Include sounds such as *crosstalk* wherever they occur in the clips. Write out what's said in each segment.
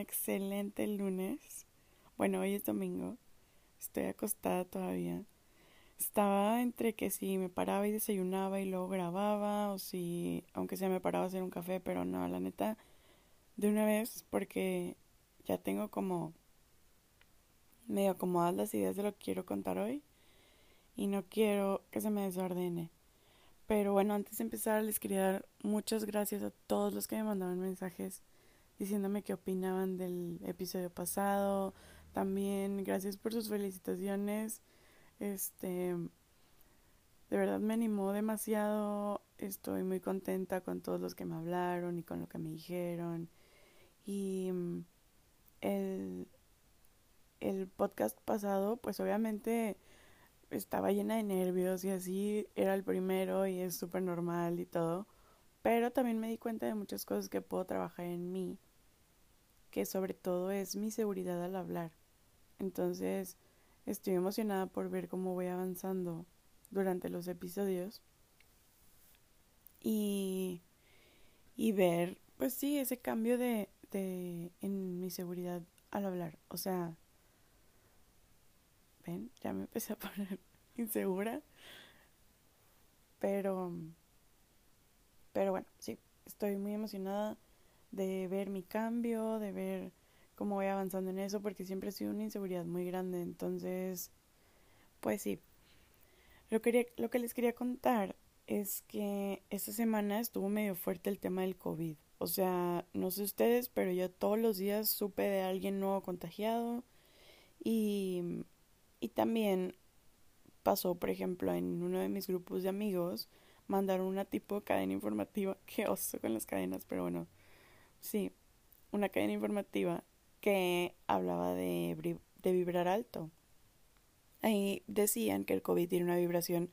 excelente lunes. Bueno, hoy es domingo, estoy acostada todavía. Estaba entre que si me paraba y desayunaba y luego grababa, o si, aunque sea me paraba a hacer un café, pero no, la neta, de una vez, porque ya tengo como medio acomodadas las ideas de lo que quiero contar hoy y no quiero que se me desordene. Pero bueno, antes de empezar les quería dar muchas gracias a todos los que me mandaron mensajes diciéndome qué opinaban del episodio pasado. También gracias por sus felicitaciones. Este de verdad me animó demasiado. Estoy muy contenta con todos los que me hablaron y con lo que me dijeron. Y mm, el, el podcast pasado, pues obviamente estaba llena de nervios y así era el primero y es súper normal y todo. Pero también me di cuenta de muchas cosas que puedo trabajar en mí, que sobre todo es mi seguridad al hablar. Entonces estoy emocionada por ver cómo voy avanzando durante los episodios y, y ver, pues sí, ese cambio de, de, en mi seguridad al hablar. O sea, ven, ya me empecé a poner *laughs* insegura. Pero, pero bueno, sí, estoy muy emocionada de ver mi cambio, de ver cómo voy avanzando en eso, porque siempre ha sido una inseguridad muy grande. Entonces, pues sí. Lo, quería, lo que les quería contar es que esta semana estuvo medio fuerte el tema del COVID. O sea, no sé ustedes, pero yo todos los días supe de alguien nuevo contagiado y y también pasó, por ejemplo, en uno de mis grupos de amigos, mandaron una tipo de cadena informativa, *laughs* que oso con las cadenas, pero bueno, sí, una cadena informativa que hablaba de, de vibrar alto. Ahí decían que el COVID tiene una vibración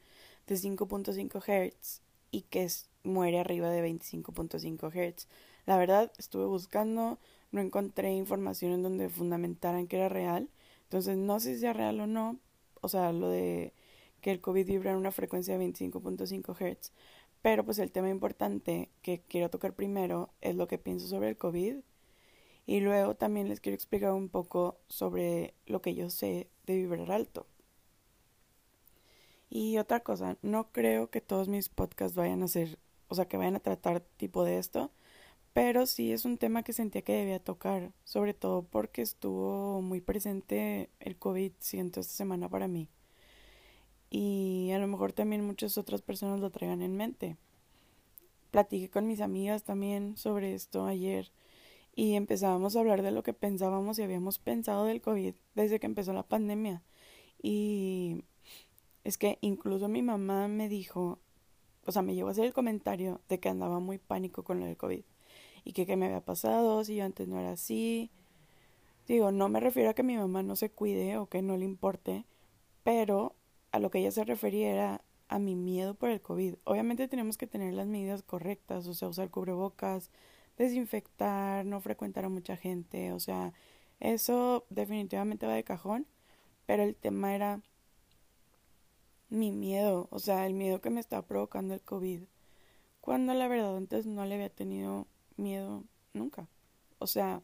de 5.5 Hz y que muere arriba de 25.5 Hz. La verdad, estuve buscando, no encontré información en donde fundamentaran que era real, entonces, no sé si sea real o no, o sea, lo de que el COVID vibra en una frecuencia de 25.5 Hz, pero pues el tema importante que quiero tocar primero es lo que pienso sobre el COVID y luego también les quiero explicar un poco sobre lo que yo sé de vibrar alto. Y otra cosa, no creo que todos mis podcasts vayan a ser, o sea, que vayan a tratar tipo de esto, pero sí es un tema que sentía que debía tocar, sobre todo porque estuvo muy presente el COVID, siento, esta semana para mí. Y a lo mejor también muchas otras personas lo traigan en mente. Platiqué con mis amigas también sobre esto ayer y empezábamos a hablar de lo que pensábamos y habíamos pensado del COVID desde que empezó la pandemia. Y es que incluso mi mamá me dijo, o sea, me llegó a hacer el comentario de que andaba muy pánico con lo del COVID y que qué me había pasado, si yo antes no era así. Digo, no me refiero a que mi mamá no se cuide o que no le importe, pero a lo que ella se refería era a mi miedo por el COVID. Obviamente tenemos que tener las medidas correctas, o sea, usar cubrebocas, desinfectar, no frecuentar a mucha gente, o sea, eso definitivamente va de cajón, pero el tema era mi miedo, o sea, el miedo que me estaba provocando el COVID, cuando la verdad antes no le había tenido miedo nunca. O sea,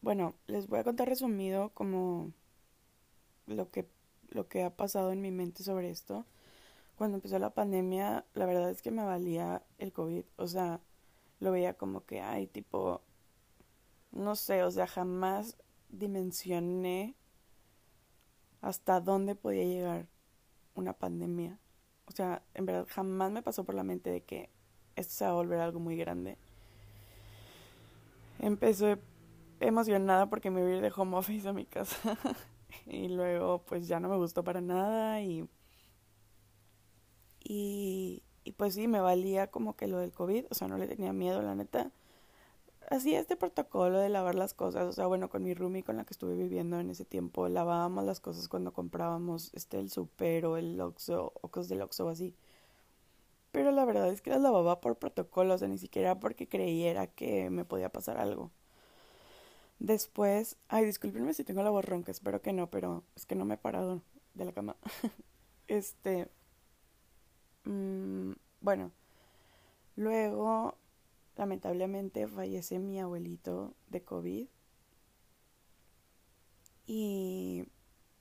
bueno, les voy a contar resumido como lo que, lo que ha pasado en mi mente sobre esto. Cuando empezó la pandemia, la verdad es que me valía el COVID. O sea, lo veía como que, ay, tipo, no sé, o sea, jamás dimensioné hasta dónde podía llegar una pandemia. O sea, en verdad jamás me pasó por la mente de que esto se va a volver algo muy grande empecé emocionada porque me voy de home office a mi casa *laughs* y luego pues ya no me gustó para nada y, y y pues sí me valía como que lo del COVID, o sea, no le tenía miedo, la neta. Hacía este protocolo de lavar las cosas, o sea, bueno, con mi roomie con la que estuve viviendo en ese tiempo, lavábamos las cosas cuando comprábamos este el super o el Oxxo o cosas del Oxxo así. Pero la verdad es que las lavaba por protocolo, o sea, ni siquiera porque creyera que me podía pasar algo. Después, ay, discúlpenme si tengo la voz ronca, espero que no, pero es que no me he parado de la cama. *laughs* este, mmm, bueno, luego lamentablemente fallece mi abuelito de COVID. Y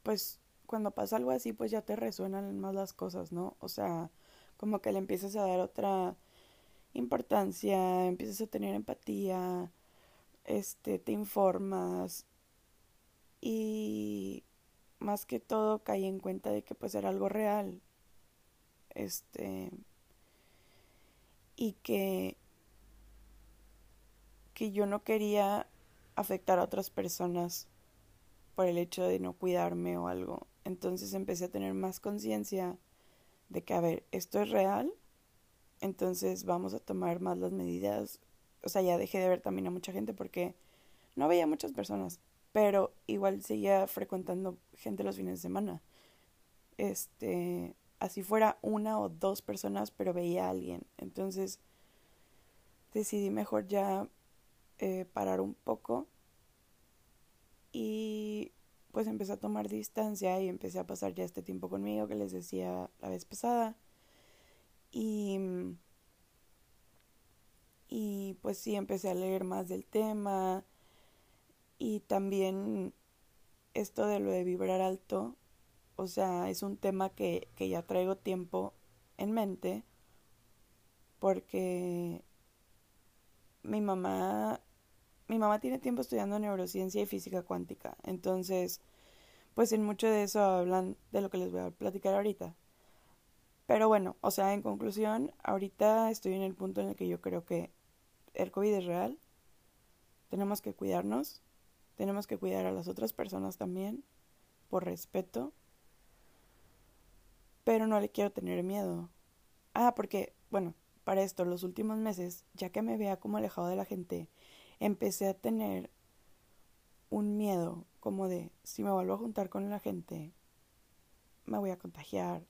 pues cuando pasa algo así, pues ya te resuenan más las cosas, ¿no? O sea, como que le empiezas a dar otra importancia, empiezas a tener empatía, este, te informas y más que todo caí en cuenta de que pues era algo real. Este y que que yo no quería afectar a otras personas por el hecho de no cuidarme o algo. Entonces empecé a tener más conciencia de que, a ver, esto es real, entonces vamos a tomar más las medidas. O sea, ya dejé de ver también a mucha gente porque no veía muchas personas, pero igual seguía frecuentando gente los fines de semana. Este, así fuera una o dos personas, pero veía a alguien. Entonces decidí mejor ya eh, parar un poco y pues empecé a tomar distancia y empecé a pasar ya este tiempo conmigo que les decía la vez pasada. Y, y pues sí, empecé a leer más del tema y también esto de lo de vibrar alto, o sea, es un tema que, que ya traigo tiempo en mente porque mi mamá mi mamá tiene tiempo estudiando neurociencia y física cuántica, entonces, pues en mucho de eso hablan de lo que les voy a platicar ahorita. Pero bueno, o sea, en conclusión, ahorita estoy en el punto en el que yo creo que el COVID es real, tenemos que cuidarnos, tenemos que cuidar a las otras personas también, por respeto, pero no le quiero tener miedo. Ah, porque, bueno, para esto, los últimos meses, ya que me vea como alejado de la gente, empecé a tener un miedo como de si me vuelvo a juntar con la gente, me voy a contagiar.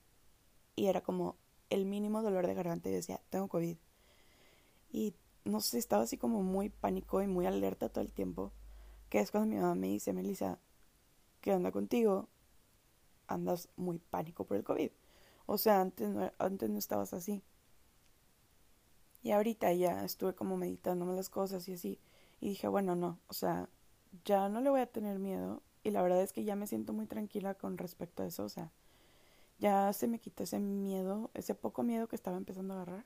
Y era como el mínimo dolor de garganta y decía, tengo COVID. Y no sé, estaba así como muy pánico y muy alerta todo el tiempo. Que es cuando mi mamá me dice, Melissa, ¿qué onda contigo? Andas muy pánico por el COVID. O sea, antes no, antes no estabas así. Y ahorita ya estuve como meditándome las cosas y así. Y dije, bueno, no, o sea, ya no le voy a tener miedo. Y la verdad es que ya me siento muy tranquila con respecto a eso. O sea, ya se me quitó ese miedo, ese poco miedo que estaba empezando a agarrar.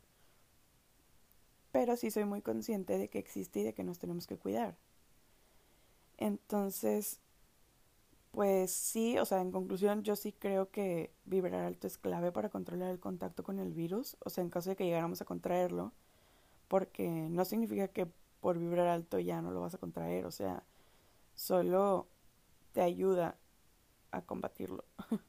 Pero sí soy muy consciente de que existe y de que nos tenemos que cuidar. Entonces, pues sí, o sea, en conclusión, yo sí creo que vibrar alto es clave para controlar el contacto con el virus. O sea, en caso de que llegáramos a contraerlo, porque no significa que por vibrar alto ya no lo vas a contraer, o sea, solo te ayuda a combatirlo. *laughs*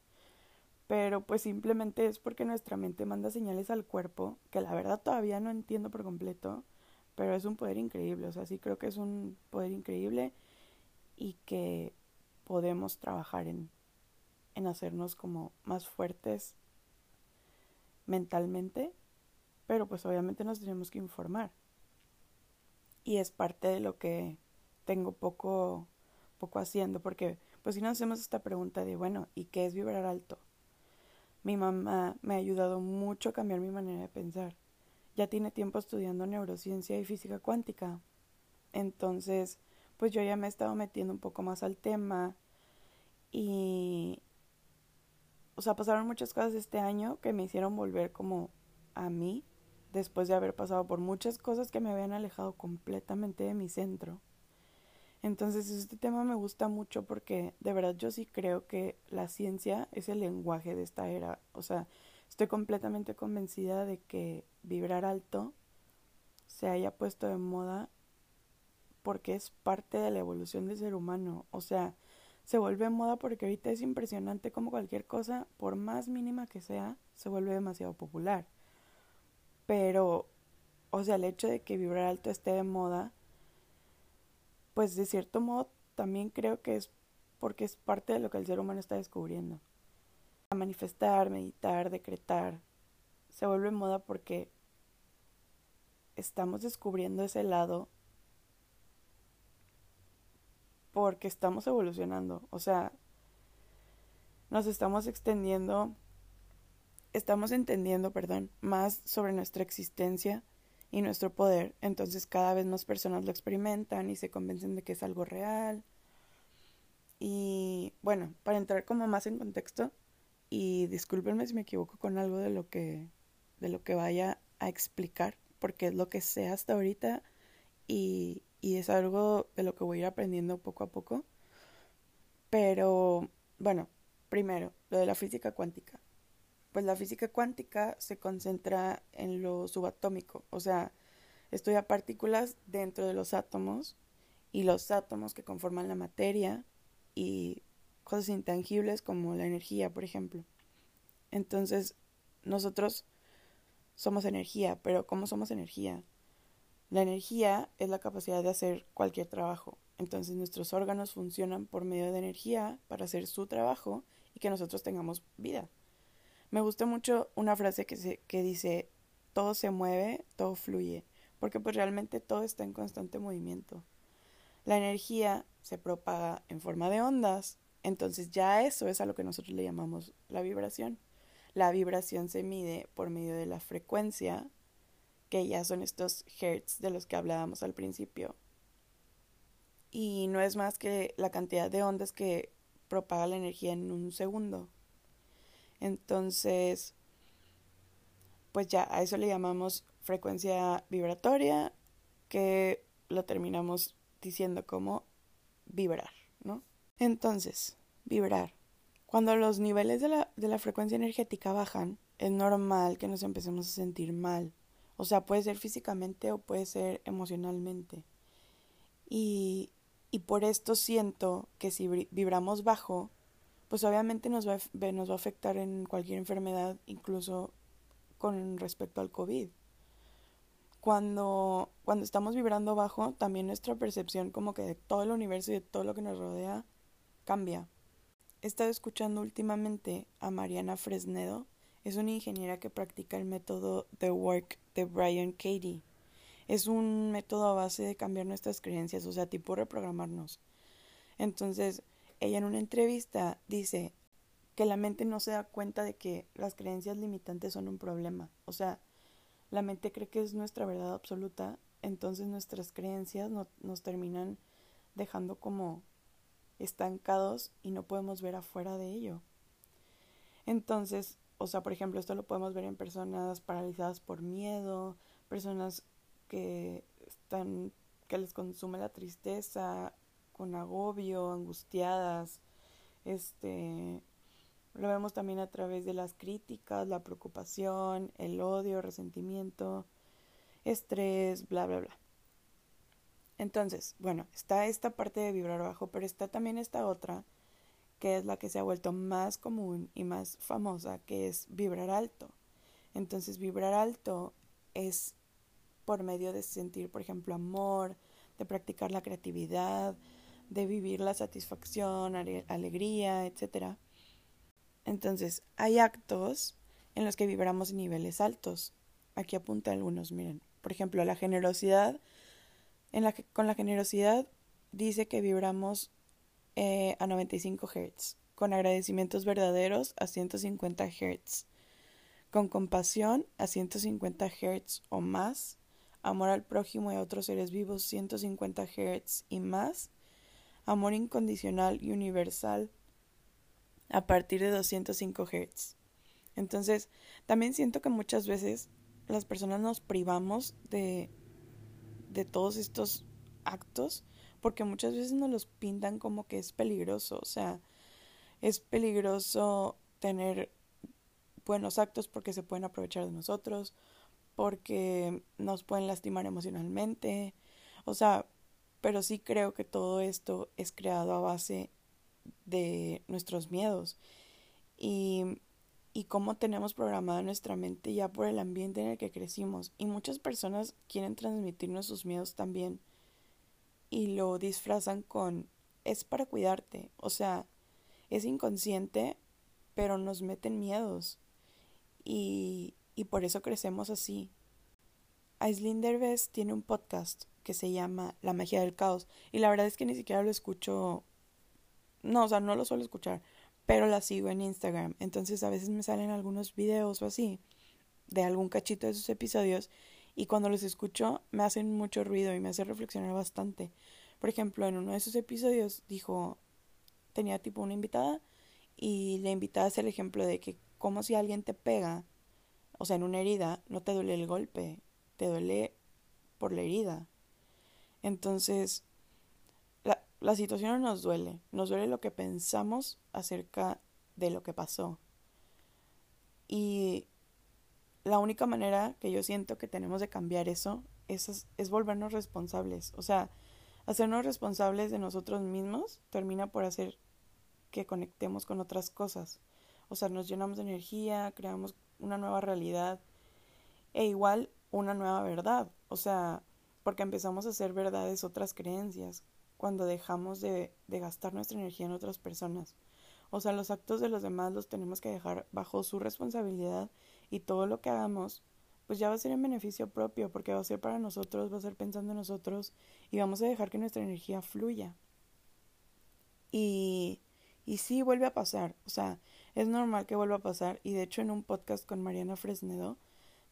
Pero pues simplemente es porque nuestra mente manda señales al cuerpo, que la verdad todavía no entiendo por completo, pero es un poder increíble, o sea, sí creo que es un poder increíble y que podemos trabajar en, en hacernos como más fuertes mentalmente, pero pues obviamente nos tenemos que informar y es parte de lo que tengo poco, poco haciendo, porque pues si nos hacemos esta pregunta de, bueno, ¿y qué es vibrar alto? Mi mamá me ha ayudado mucho a cambiar mi manera de pensar. Ya tiene tiempo estudiando neurociencia y física cuántica. Entonces, pues yo ya me he estado metiendo un poco más al tema y, o sea, pasaron muchas cosas este año que me hicieron volver como a mí después de haber pasado por muchas cosas que me habían alejado completamente de mi centro. Entonces este tema me gusta mucho porque de verdad yo sí creo que la ciencia es el lenguaje de esta era. O sea, estoy completamente convencida de que vibrar alto se haya puesto de moda porque es parte de la evolución del ser humano. O sea, se vuelve moda porque ahorita es impresionante como cualquier cosa, por más mínima que sea, se vuelve demasiado popular. Pero, o sea, el hecho de que vibrar alto esté de moda, pues de cierto modo también creo que es porque es parte de lo que el ser humano está descubriendo. A manifestar, meditar, decretar, se vuelve moda porque estamos descubriendo ese lado porque estamos evolucionando, o sea, nos estamos extendiendo estamos entendiendo, perdón, más sobre nuestra existencia y nuestro poder. Entonces cada vez más personas lo experimentan y se convencen de que es algo real. Y bueno, para entrar como más en contexto, y discúlpenme si me equivoco con algo de lo que, de lo que vaya a explicar, porque es lo que sé hasta ahorita y, y es algo de lo que voy a ir aprendiendo poco a poco. Pero bueno, primero, lo de la física cuántica pues la física cuántica se concentra en lo subatómico, o sea, estudia partículas dentro de los átomos y los átomos que conforman la materia y cosas intangibles como la energía, por ejemplo. Entonces, nosotros somos energía, pero ¿cómo somos energía? La energía es la capacidad de hacer cualquier trabajo. Entonces nuestros órganos funcionan por medio de energía para hacer su trabajo y que nosotros tengamos vida. Me gusta mucho una frase que, se, que dice, todo se mueve, todo fluye, porque pues realmente todo está en constante movimiento. La energía se propaga en forma de ondas, entonces ya eso es a lo que nosotros le llamamos la vibración. La vibración se mide por medio de la frecuencia, que ya son estos hertz de los que hablábamos al principio. Y no es más que la cantidad de ondas que propaga la energía en un segundo. Entonces, pues ya a eso le llamamos frecuencia vibratoria, que lo terminamos diciendo como vibrar, ¿no? Entonces, vibrar. Cuando los niveles de la, de la frecuencia energética bajan, es normal que nos empecemos a sentir mal. O sea, puede ser físicamente o puede ser emocionalmente. Y, y por esto siento que si vibramos bajo, pues obviamente nos va, a, nos va a afectar en cualquier enfermedad, incluso con respecto al COVID. Cuando, cuando estamos vibrando bajo, también nuestra percepción como que de todo el universo y de todo lo que nos rodea cambia. He estado escuchando últimamente a Mariana Fresnedo, es una ingeniera que practica el método The Work de Brian Katie. Es un método a base de cambiar nuestras creencias, o sea, tipo reprogramarnos. Entonces, ella en una entrevista dice que la mente no se da cuenta de que las creencias limitantes son un problema. O sea, la mente cree que es nuestra verdad absoluta, entonces nuestras creencias no, nos terminan dejando como estancados y no podemos ver afuera de ello. Entonces, o sea, por ejemplo, esto lo podemos ver en personas paralizadas por miedo, personas que están que les consume la tristeza, con agobio, angustiadas. Este lo vemos también a través de las críticas, la preocupación, el odio, resentimiento, estrés, bla, bla, bla. Entonces, bueno, está esta parte de vibrar bajo, pero está también esta otra, que es la que se ha vuelto más común y más famosa, que es vibrar alto. Entonces, vibrar alto es por medio de sentir, por ejemplo, amor, de practicar la creatividad, de vivir la satisfacción, alegría, etc. Entonces, hay actos en los que vibramos niveles altos. Aquí apunta algunos, miren. Por ejemplo, la generosidad. En la con la generosidad dice que vibramos eh, a 95 Hz, con agradecimientos verdaderos a 150 Hz, con compasión a 150 Hz o más, amor al prójimo y a otros seres vivos 150 Hz y más, amor incondicional y universal a partir de 205 Hz. Entonces, también siento que muchas veces las personas nos privamos de, de todos estos actos porque muchas veces nos los pintan como que es peligroso, o sea, es peligroso tener buenos actos porque se pueden aprovechar de nosotros, porque nos pueden lastimar emocionalmente, o sea, pero sí creo que todo esto es creado a base de nuestros miedos y, y cómo tenemos programada nuestra mente ya por el ambiente en el que crecimos. Y muchas personas quieren transmitirnos sus miedos también y lo disfrazan con es para cuidarte, o sea, es inconsciente, pero nos meten miedos y, y por eso crecemos así. Aislinn Derbez tiene un podcast que se llama La magia del caos. Y la verdad es que ni siquiera lo escucho. No, o sea, no lo suelo escuchar, pero la sigo en Instagram. Entonces a veces me salen algunos videos o así de algún cachito de sus episodios y cuando los escucho me hacen mucho ruido y me hace reflexionar bastante. Por ejemplo, en uno de esos episodios dijo, tenía tipo una invitada y la invitada hace el ejemplo de que como si alguien te pega, o sea, en una herida, no te duele el golpe, te duele por la herida. Entonces, la, la situación no nos duele, nos duele lo que pensamos acerca de lo que pasó. Y la única manera que yo siento que tenemos de cambiar eso es, es volvernos responsables. O sea, hacernos responsables de nosotros mismos termina por hacer que conectemos con otras cosas. O sea, nos llenamos de energía, creamos una nueva realidad e igual una nueva verdad. O sea, porque empezamos a hacer verdades otras creencias cuando dejamos de, de gastar nuestra energía en otras personas. O sea, los actos de los demás los tenemos que dejar bajo su responsabilidad y todo lo que hagamos pues ya va a ser en beneficio propio porque va a ser para nosotros, va a ser pensando en nosotros y vamos a dejar que nuestra energía fluya. Y, y sí vuelve a pasar, o sea, es normal que vuelva a pasar y de hecho en un podcast con Mariana Fresnedo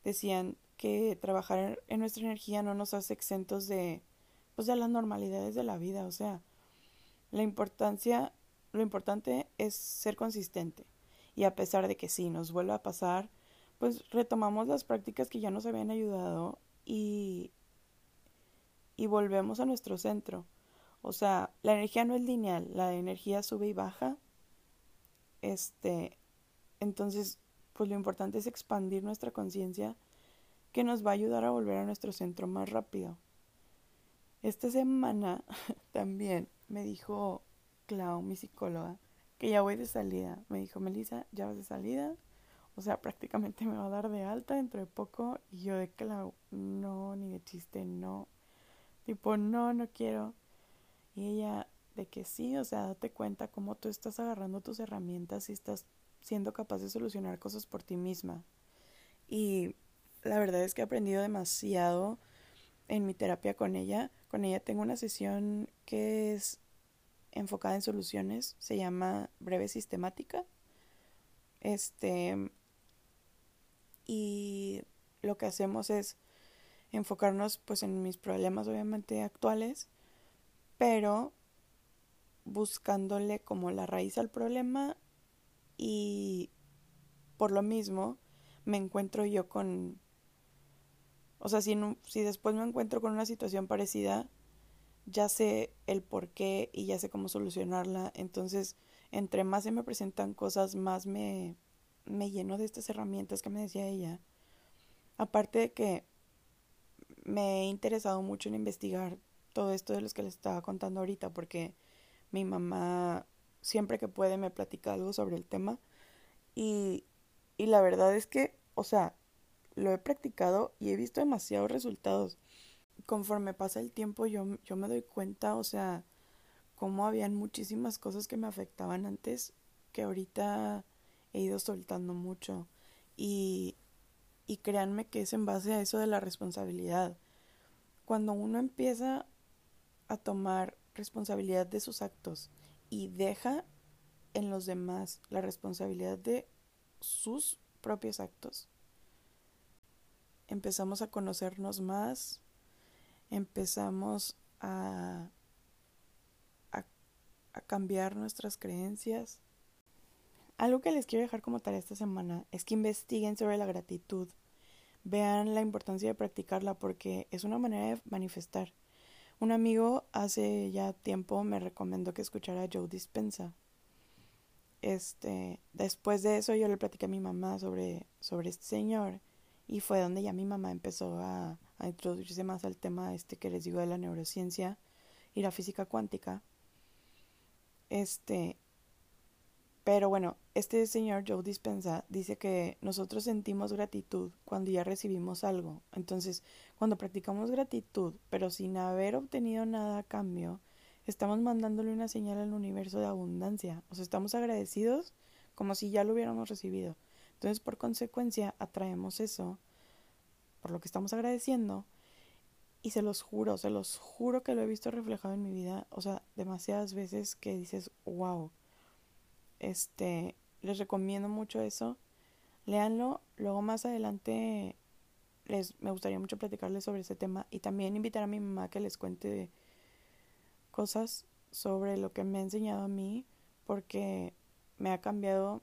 decían que trabajar en nuestra energía no nos hace exentos de pues de las normalidades de la vida, o sea, la importancia lo importante es ser consistente y a pesar de que sí nos vuelva a pasar, pues retomamos las prácticas que ya nos habían ayudado y, y volvemos a nuestro centro. O sea, la energía no es lineal, la energía sube y baja. Este, entonces, pues lo importante es expandir nuestra conciencia que nos va a ayudar a volver a nuestro centro más rápido. Esta semana *laughs* también me dijo Clau, mi psicóloga, que ya voy de salida. Me dijo, Melissa, ya vas de salida. O sea, *laughs* prácticamente me va a dar de alta dentro de poco. Y yo de que no, ni de chiste, no. Tipo, no, no quiero. Y ella de que sí, o sea, date cuenta cómo tú estás agarrando tus herramientas y estás siendo capaz de solucionar cosas por ti misma. Y la verdad es que he aprendido demasiado en mi terapia con ella. Con ella tengo una sesión que es enfocada en soluciones, se llama Breve Sistemática. Este, y lo que hacemos es enfocarnos pues en mis problemas obviamente actuales, pero buscándole como la raíz al problema y por lo mismo me encuentro yo con o sea, si, si después me encuentro con una situación parecida, ya sé el por qué y ya sé cómo solucionarla. Entonces, entre más se me presentan cosas, más me, me lleno de estas herramientas que me decía ella. Aparte de que me he interesado mucho en investigar todo esto de los que les estaba contando ahorita, porque mi mamá siempre que puede me platica algo sobre el tema. Y, y la verdad es que, o sea, lo he practicado y he visto demasiados resultados. Conforme pasa el tiempo yo, yo me doy cuenta, o sea, cómo habían muchísimas cosas que me afectaban antes que ahorita he ido soltando mucho y, y créanme que es en base a eso de la responsabilidad. Cuando uno empieza a tomar responsabilidad de sus actos y deja en los demás la responsabilidad de sus propios actos, empezamos a conocernos más, empezamos a, a, cambiar nuestras creencias algo que les quiero dejar como tarea esta semana es que investiguen sobre la gratitud. Vean la importancia de practicarla porque es una manera de manifestar. Un amigo hace ya tiempo me recomendó que escuchara a Joe Dispensa. Este, después de eso yo le platiqué a mi mamá sobre, sobre este señor y fue donde ya mi mamá empezó a, introducirse más al tema este que les digo de la neurociencia y la física cuántica. Este, pero bueno, este señor Joe Dispensa dice que nosotros sentimos gratitud cuando ya recibimos algo. Entonces, cuando practicamos gratitud, pero sin haber obtenido nada a cambio, estamos mandándole una señal al universo de abundancia. O sea, estamos agradecidos como si ya lo hubiéramos recibido. Entonces, por consecuencia, atraemos eso por lo que estamos agradeciendo. Y se los juro, se los juro que lo he visto reflejado en mi vida. O sea, demasiadas veces que dices, wow este, les recomiendo mucho eso. Léanlo, luego más adelante les, me gustaría mucho platicarles sobre ese tema y también invitar a mi mamá que les cuente cosas sobre lo que me ha enseñado a mí porque me ha cambiado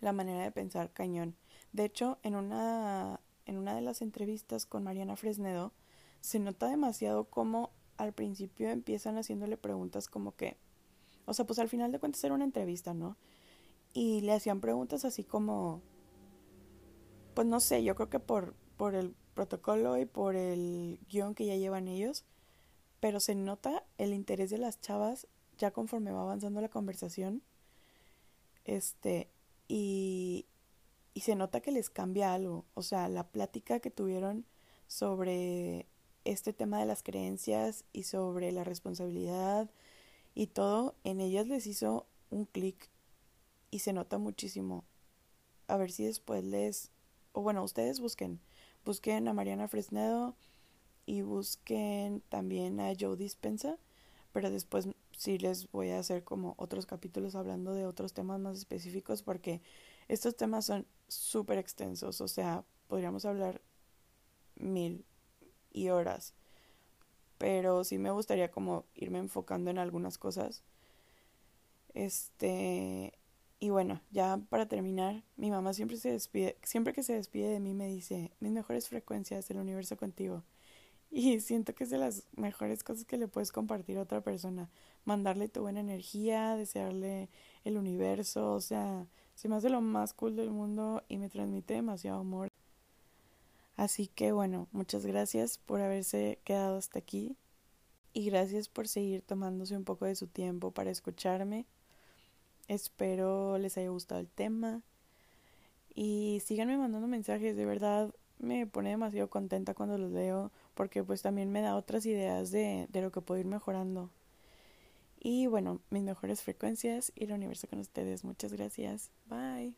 la manera de pensar cañón. De hecho, en una, en una de las entrevistas con Mariana Fresnedo, se nota demasiado cómo al principio empiezan haciéndole preguntas como que, o sea, pues al final de cuentas era una entrevista, ¿no? Y le hacían preguntas así como, pues no sé, yo creo que por, por el protocolo y por el guion que ya llevan ellos, pero se nota el interés de las chavas ya conforme va avanzando la conversación. Este, y, y se nota que les cambia algo. O sea, la plática que tuvieron sobre este tema de las creencias y sobre la responsabilidad y todo, en ellas les hizo un clic y se nota muchísimo. A ver si después les... O bueno, ustedes busquen. Busquen a Mariana Fresnedo y busquen también a Joe Dispensa. Pero después sí les voy a hacer como otros capítulos hablando de otros temas más específicos porque estos temas son súper extensos. O sea, podríamos hablar mil y horas. Pero sí me gustaría como irme enfocando en algunas cosas. Este, y bueno, ya para terminar, mi mamá siempre se despide, siempre que se despide de mí me dice, mis mejores frecuencias del universo contigo. Y siento que es de las mejores cosas que le puedes compartir a otra persona. Mandarle tu buena energía, desearle el universo, o sea, se me hace lo más cool del mundo y me transmite demasiado amor. Así que bueno, muchas gracias por haberse quedado hasta aquí y gracias por seguir tomándose un poco de su tiempo para escucharme. Espero les haya gustado el tema. Y síganme mandando mensajes, de verdad me pone demasiado contenta cuando los leo porque pues también me da otras ideas de, de lo que puedo ir mejorando. Y bueno, mis mejores frecuencias y el universo con ustedes. Muchas gracias. Bye.